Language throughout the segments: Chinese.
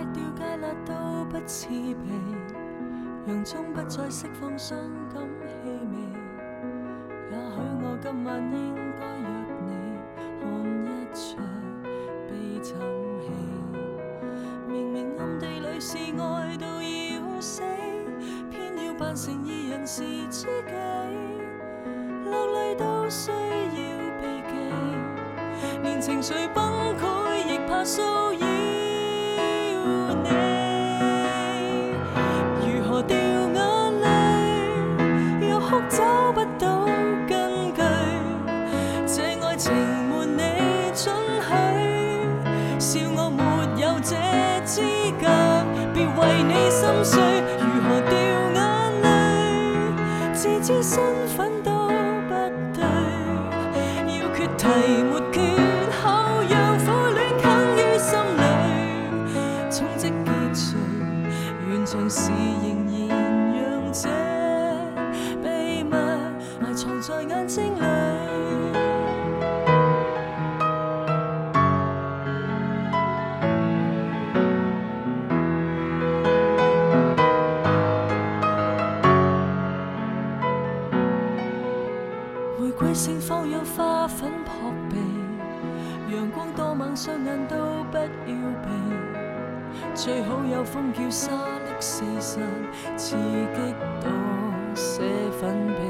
吃掉芥辣都不刺鼻，洋葱不再释放伤感气味。也许我今晚应该约你看一场悲惨戏。明明暗地里是爱到要死，偏要扮成二人是知己，落泪都需要避忌，连情绪崩溃亦怕骚扰。资格，别为你心碎，如何掉眼泪？自知身份都不对，要决堤没决口，让苦恋近于心里，终积结束。完场时仍然让这秘密埋藏在眼睛里。微放有花粉扑鼻，阳光多猛，双眼都不要避。最好有风叫沙砾四散，刺激多些粉鼻。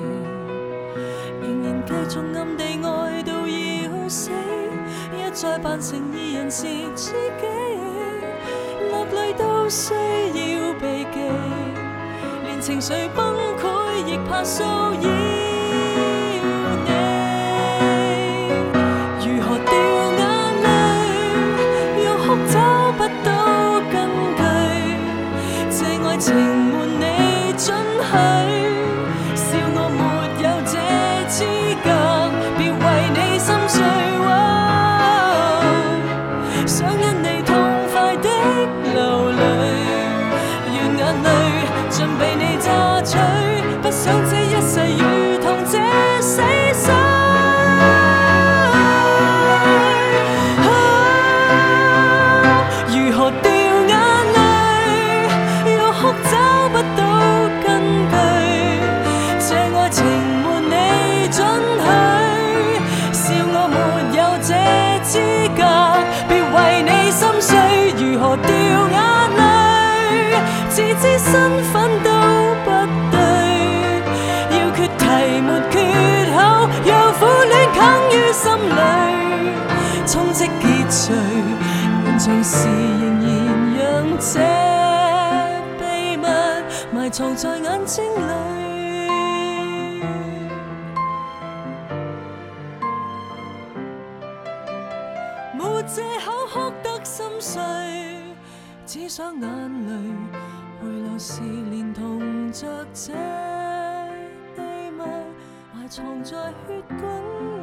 仍然继续暗地爱到要死，一再扮成二人是知己，落泪都需要避忌，连情绪崩溃亦怕骚扰。情没你准许，笑我没有这资格，别为你心碎。想因你痛快的流泪，愿眼泪尽被你榨取，不想这一世。即结束，眠床时仍然让这秘密埋藏在眼睛里。无借口哭得心碎，只想眼泪回流时连同着这秘密埋藏在血管。